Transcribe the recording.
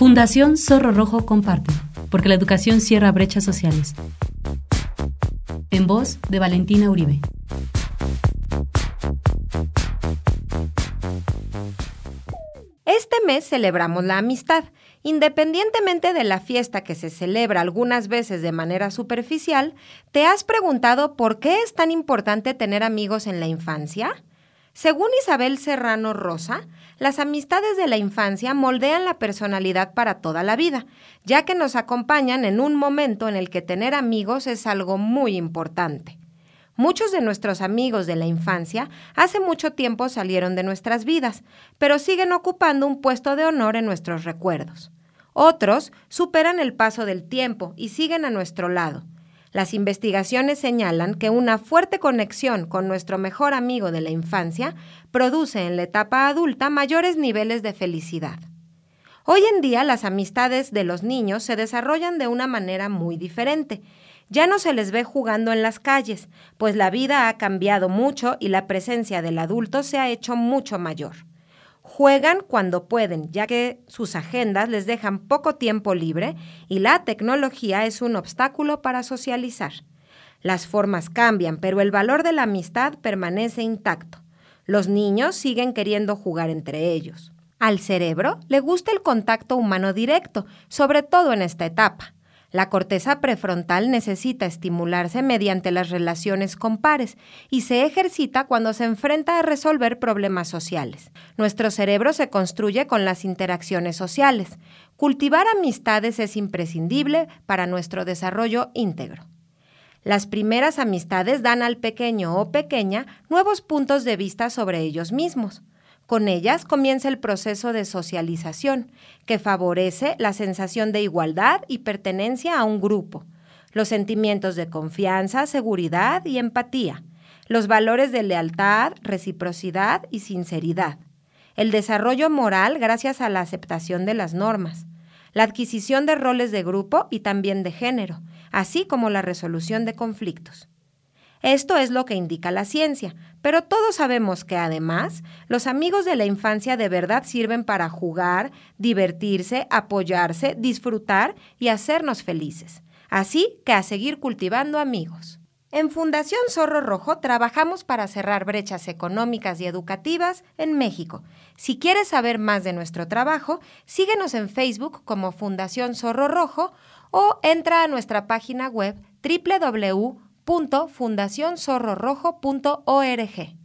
Fundación Zorro Rojo comparte, porque la educación cierra brechas sociales. En voz de Valentina Uribe. Este mes celebramos la amistad. Independientemente de la fiesta que se celebra algunas veces de manera superficial, ¿te has preguntado por qué es tan importante tener amigos en la infancia? Según Isabel Serrano Rosa, las amistades de la infancia moldean la personalidad para toda la vida, ya que nos acompañan en un momento en el que tener amigos es algo muy importante. Muchos de nuestros amigos de la infancia hace mucho tiempo salieron de nuestras vidas, pero siguen ocupando un puesto de honor en nuestros recuerdos. Otros superan el paso del tiempo y siguen a nuestro lado. Las investigaciones señalan que una fuerte conexión con nuestro mejor amigo de la infancia produce en la etapa adulta mayores niveles de felicidad. Hoy en día las amistades de los niños se desarrollan de una manera muy diferente ya no se les ve jugando en las calles, pues la vida ha cambiado mucho y la presencia del adulto se ha hecho mucho mayor. Juegan cuando pueden, ya que sus agendas les dejan poco tiempo libre y la tecnología es un obstáculo para socializar. Las formas cambian, pero el valor de la amistad permanece intacto. Los niños siguen queriendo jugar entre ellos. Al cerebro le gusta el contacto humano directo, sobre todo en esta etapa. La corteza prefrontal necesita estimularse mediante las relaciones con pares y se ejercita cuando se enfrenta a resolver problemas sociales. Nuestro cerebro se construye con las interacciones sociales. Cultivar amistades es imprescindible para nuestro desarrollo íntegro. Las primeras amistades dan al pequeño o pequeña nuevos puntos de vista sobre ellos mismos. Con ellas comienza el proceso de socialización, que favorece la sensación de igualdad y pertenencia a un grupo, los sentimientos de confianza, seguridad y empatía, los valores de lealtad, reciprocidad y sinceridad, el desarrollo moral gracias a la aceptación de las normas, la adquisición de roles de grupo y también de género, así como la resolución de conflictos. Esto es lo que indica la ciencia, pero todos sabemos que además los amigos de la infancia de verdad sirven para jugar, divertirse, apoyarse, disfrutar y hacernos felices. Así que a seguir cultivando amigos. En Fundación Zorro Rojo trabajamos para cerrar brechas económicas y educativas en México. Si quieres saber más de nuestro trabajo, síguenos en Facebook como Fundación Zorro Rojo o entra a nuestra página web www www.fundacionzorrorojo.org.